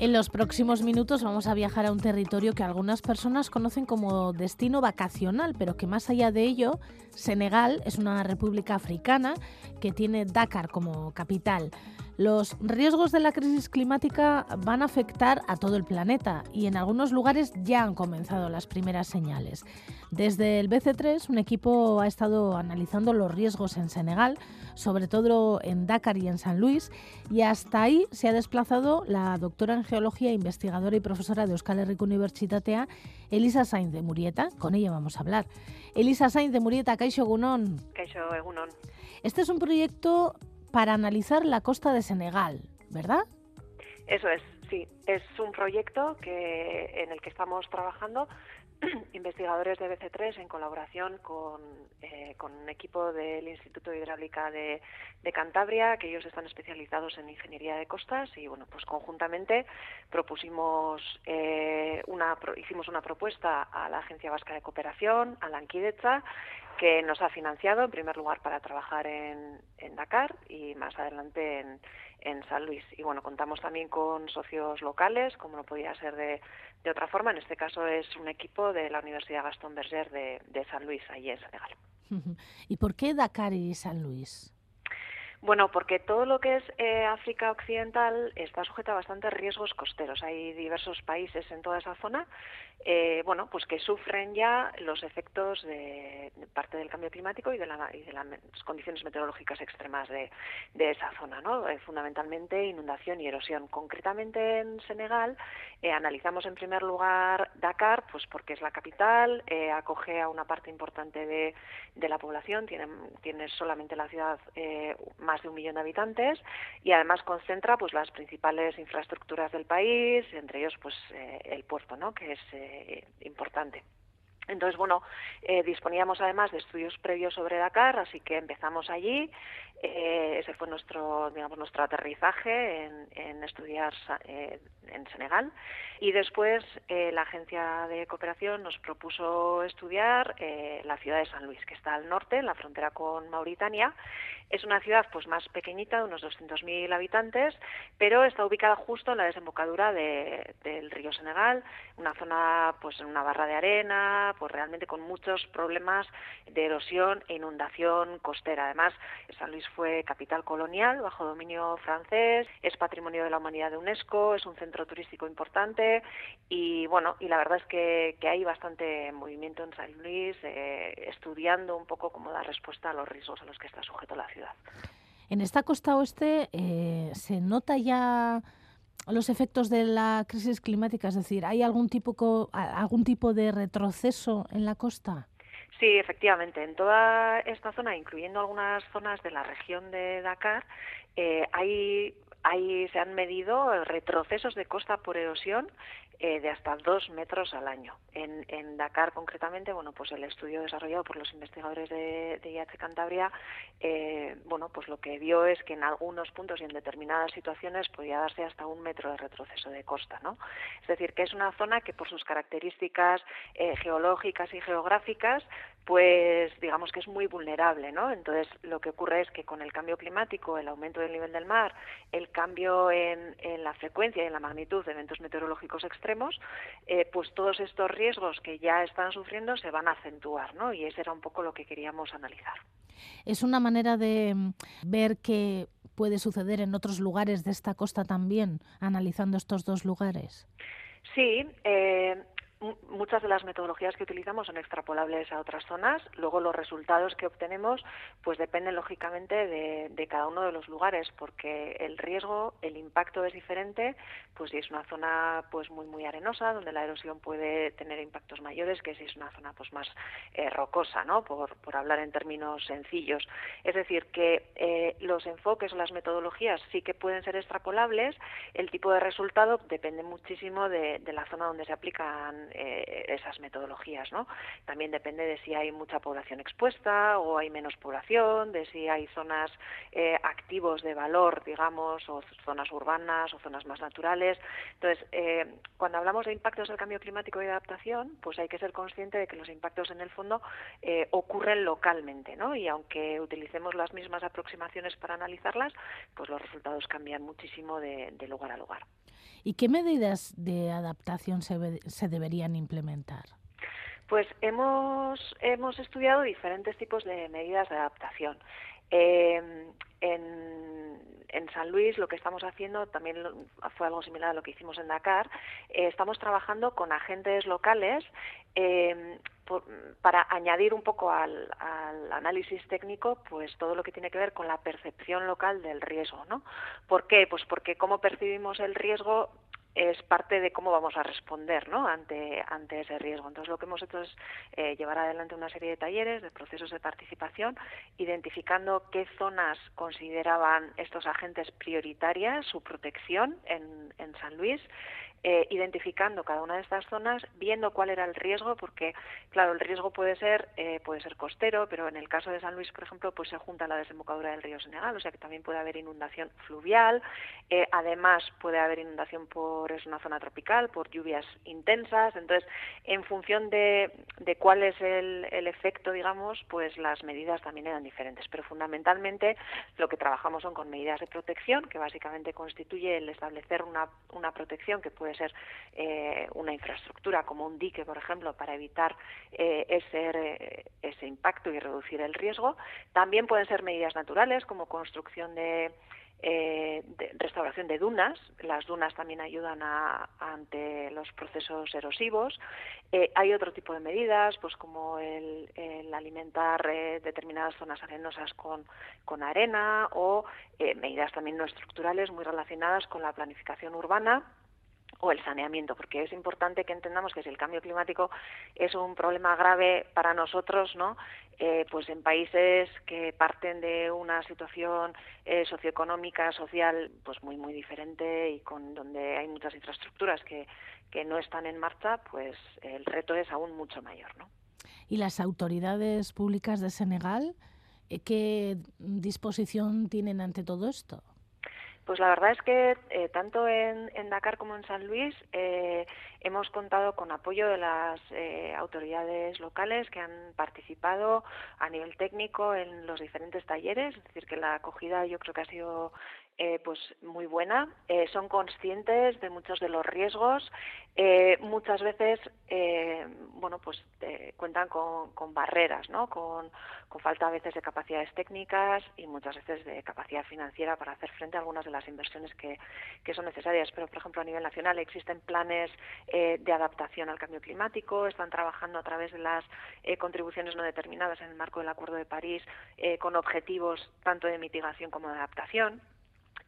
En los próximos minutos vamos a viajar a un territorio que algunas personas conocen como destino vacacional, pero que más allá de ello, Senegal es una república africana que tiene Dakar como capital. Los riesgos de la crisis climática van a afectar a todo el planeta y en algunos lugares ya han comenzado las primeras señales. Desde el BC3, un equipo ha estado analizando los riesgos en Senegal, sobre todo en Dakar y en San Luis, y hasta ahí se ha desplazado la doctora en geología, investigadora y profesora de Euskal Herriko Universitatea, Elisa Sainz de Murieta. Con ella vamos a hablar. Elisa Sainz de Murieta, Kaixo Egunon. Kaixo Egunon. Este es un proyecto para analizar la costa de Senegal, ¿verdad? Eso es, sí. Es un proyecto que, en el que estamos trabajando investigadores de BC3 en colaboración con, eh, con, un equipo del Instituto de Hidráulica de, Cantabria, que ellos están especializados en ingeniería de costas y bueno, pues conjuntamente propusimos eh, una, hicimos una propuesta a la Agencia Vasca de Cooperación, a la Anquidecha, que nos ha financiado en primer lugar para trabajar en, Dakar y más adelante en, San Luis. Y bueno, contamos también con socios locales, como no podía ser de, otra forma. En este caso es un equipo de la Universidad Gastón Berger de, de San Luis, allí en Senegal. ¿Y por qué Dakar y San Luis? Bueno, porque todo lo que es eh, África Occidental está sujeto a bastantes riesgos costeros. Hay diversos países en toda esa zona, eh, bueno, pues que sufren ya los efectos de, parte del cambio climático y de, las condiciones meteorológicas extremas de, esa zona, ¿no? Eh, fundamentalmente inundación y erosión. Concretamente en Senegal analizamos en primer lugar Dakar, pues porque es la capital, acoge a una parte importante de, la población, tiene, tiene solamente la ciudad más de un millón de habitantes y además concentra pues las principales infraestructuras del país, entre ellos pues eh, el puerto, ¿no? que es eh, importante. Entonces, bueno, eh, disponíamos además de estudios previos sobre Dakar, así que empezamos allí. Eh, ese fue nuestro, digamos, nuestro aterrizaje en, estudiar eh, en Senegal. Y después la agencia de cooperación nos propuso estudiar la ciudad de San Luis, que está al norte, en la frontera con Mauritania. Es una ciudad pues más pequeñita, de unos 200.000 habitantes, pero está ubicada justo en la desembocadura del río Senegal, una zona pues en una barra de arena, pues realmente con muchos problemas de erosión e inundación costera. Además, San Luis fue capital colonial bajo dominio francés, es patrimonio de la humanidad de UNESCO, es un centro turístico importante y bueno, y la verdad es que, hay bastante movimiento en San Luis eh, estudiando un poco cómo dar respuesta a los riesgos a los que está sujeto la ciudad. En esta costa oeste eh, se nota ya los efectos de la crisis climática? Es decir, ¿hay algún tipo, algún tipo de retroceso en la costa? Sí, efectivamente. En toda esta zona, incluyendo algunas zonas de la región de Dakar, eh, hay Ahí se han medido retrocesos de costa por erosión eh, de hasta dos metros al año. En, Dakar, concretamente, bueno, pues el estudio desarrollado por los investigadores de, de IH Cantabria, eh, bueno, pues lo que vio es que en algunos puntos y en determinadas situaciones podía darse hasta un metro de retroceso de costa, ¿no? Es decir, que es una zona que por sus características eh, geológicas y geográficas, pues digamos que es muy vulnerable, ¿no? Entonces, lo que ocurre es que con el cambio climático, el aumento del nivel del mar, el cambio en, la frecuencia y en la magnitud de eventos meteorológicos extremos, eh, pues todos estos riesgos que ya están sufriendo se van a acentuar, ¿no? Y ese era un poco lo que queríamos analizar. Es una manera de mm, ver qué puede suceder en otros lugares de esta costa también, analizando estos dos lugares. Sí, eh, muchas de las metodologías que utilizamos son extrapolables a otras zonas. Luego los resultados que obtenemos pues dependen lógicamente de, cada uno de los lugares porque el riesgo, el impacto es diferente. Pues si es una zona pues muy muy arenosa donde la erosión puede tener impactos mayores que si es una zona pues más eh, rocosa, ¿no? Por, hablar en términos sencillos. Es decir que eh, los enfoques o las metodologías sí que pueden ser extrapolables. El tipo de resultado depende muchísimo de la zona donde se aplican eh, esas metodologías, ¿no? También depende de si hay mucha población expuesta o hay menos población, de si hay zonas eh, activos de valor, digamos, o zonas urbanas o zonas más naturales. Entonces, eh, cuando hablamos de impactos del cambio climático y de adaptación, pues hay que ser consciente de que los impactos en el fondo ocurren localmente, ¿no? Y aunque utilicemos las mismas aproximaciones para analizarlas, pues los resultados cambian muchísimo de, lugar a lugar. ¿Y qué medidas de adaptación se, se deberían implementar? Pues hemos, hemos estudiado diferentes tipos de medidas de adaptación. Eh, en, en, San Luis lo que estamos haciendo también fue algo similar a lo que hicimos en Dakar. Eh, estamos trabajando con agentes locales eh, para añadir un poco al, análisis técnico pues todo lo que tiene que ver con la percepción local del riesgo. ¿no? ¿Por qué? Pues porque cómo percibimos el riesgo es parte de cómo vamos a responder ¿no? ante, ante ese riesgo. Entonces, lo que hemos hecho es eh, llevar adelante una serie de talleres, de procesos de participación, identificando qué zonas consideraban estos agentes prioritarias, su protección en San Luis, eh, identificando cada una de estas zonas, viendo cuál era el riesgo, porque claro, el riesgo puede ser eh, puede ser costero, pero en el caso de San Luis, por ejemplo, pues se junta la desembocadura del río Senegal, o sea que también puede haber inundación fluvial, eh, además puede haber inundación por es una zona tropical, por lluvias intensas, entonces en función de, de cuál es el, el efecto, digamos, pues las medidas también eran diferentes, pero fundamentalmente lo que trabajamos son con medidas de protección, que básicamente constituye el establecer una, una protección que puede puede ser eh, una infraestructura como un dique, por ejemplo, para evitar eh, ese, eh, impacto y reducir el riesgo. También pueden ser medidas naturales como construcción de restauración de dunas. Las dunas también ayudan ante los procesos erosivos. hay otro tipo de medidas, pues como el, alimentar determinadas zonas arenosas con, con arena o medidas también no estructurales muy relacionadas con la planificación urbana o el saneamiento, porque es importante que entendamos que si el cambio climático es un problema grave para nosotros, ¿no? Eh, pues en países que parten de una situación eh, socioeconómica, social, pues muy muy diferente y con donde hay muchas infraestructuras que, que no están en marcha, pues el reto es aún mucho mayor, ¿no? ¿Y las autoridades públicas de Senegal eh, qué disposición tienen ante todo esto? Pues la verdad es que eh, tanto en, Dakar como en San Luis eh, hemos contado con apoyo de las eh, autoridades locales que han participado a nivel técnico en los diferentes talleres, es decir, que la acogida yo creo que ha sido pues muy buena. Son conscientes de muchos de los riesgos. Muchas veces, bueno, pues cuentan con, con barreras, ¿no? Con, con, falta a veces de capacidades técnicas y muchas veces de capacidad financiera para hacer frente a algunas de las inversiones que, que son necesarias. Pero, por ejemplo, a nivel nacional existen planes de adaptación al cambio climático. Están trabajando a través de las contribuciones no determinadas en el marco del Acuerdo de París con objetivos tanto de mitigación como de adaptación.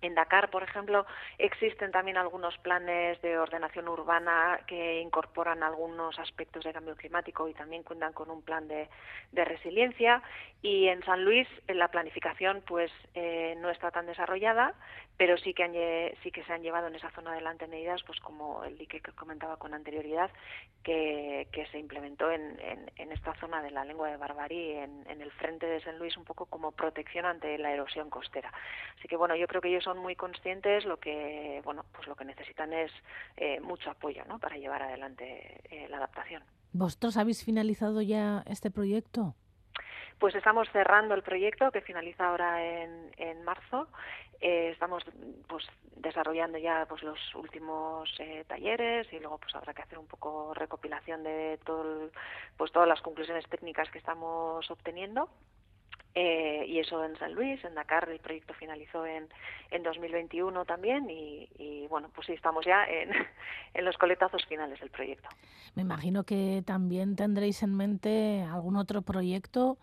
En Dakar, por ejemplo, existen también algunos planes de ordenación urbana que incorporan algunos aspectos de cambio climático y también cuentan con un plan de, resiliencia. Y en San Luis la planificación pues eh, no está tan desarrollada, pero sí que, sí que se han llevado en esa zona adelante medidas pues como el dique que comentaba con anterioridad que, se implementó en, esta zona de la lengua de Barbarí, en, en el frente de San Luis, un poco como protección ante la erosión costera. Así que bueno, yo creo que ellos son muy conscientes, lo que bueno, pues lo que necesitan es eh, mucho apoyo, ¿no? Para llevar adelante eh, la adaptación. ¿Vosotros habéis finalizado ya este proyecto? Pues estamos cerrando el proyecto que finaliza ahora en, en marzo. Eh, estamos pues desarrollando ya pues los últimos talleres y luego pues habrá que hacer un poco recopilación de todo pues todas las conclusiones técnicas que estamos obteniendo eh, y eso en San Luis, en Dakar el proyecto finalizó en, en 2021 también y, bueno, pues sí, estamos ya en, en, los coletazos finales del proyecto. Me imagino que también tendréis en mente algún otro proyecto,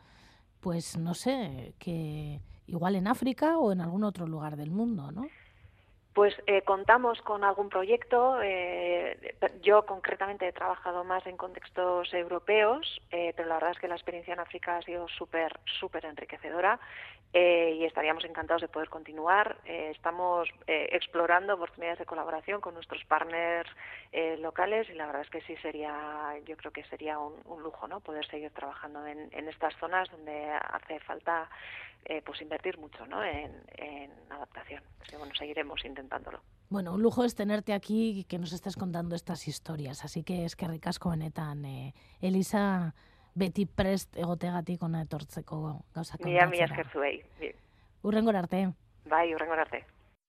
pues no sé, que igual en África o en algún otro lugar del mundo, ¿no? Pues eh, contamos con algún proyecto. Eh, yo concretamente he trabajado más en contextos europeos, eh, pero la verdad es que la experiencia en África ha sido súper, súper enriquecedora y estaríamos encantados de poder continuar. estamos explorando oportunidades de colaboración con nuestros partners locales y la verdad es que sí sería, yo creo que sería un, lujo, ¿no? Poder seguir trabajando en, en estas zonas donde hace falta eh, pues invertir mucho ¿no? en, adaptación. bueno, seguiremos intentándolo. Bueno, un lujo es tenerte aquí y que nos estés contando estas historias. Así que es que ricasco benetan. Eh, Elisa, beti prest egotegatik ona etortzeko gauza Mila, mila eskertzuei. Urrengor arte. Bai, urrengor arte.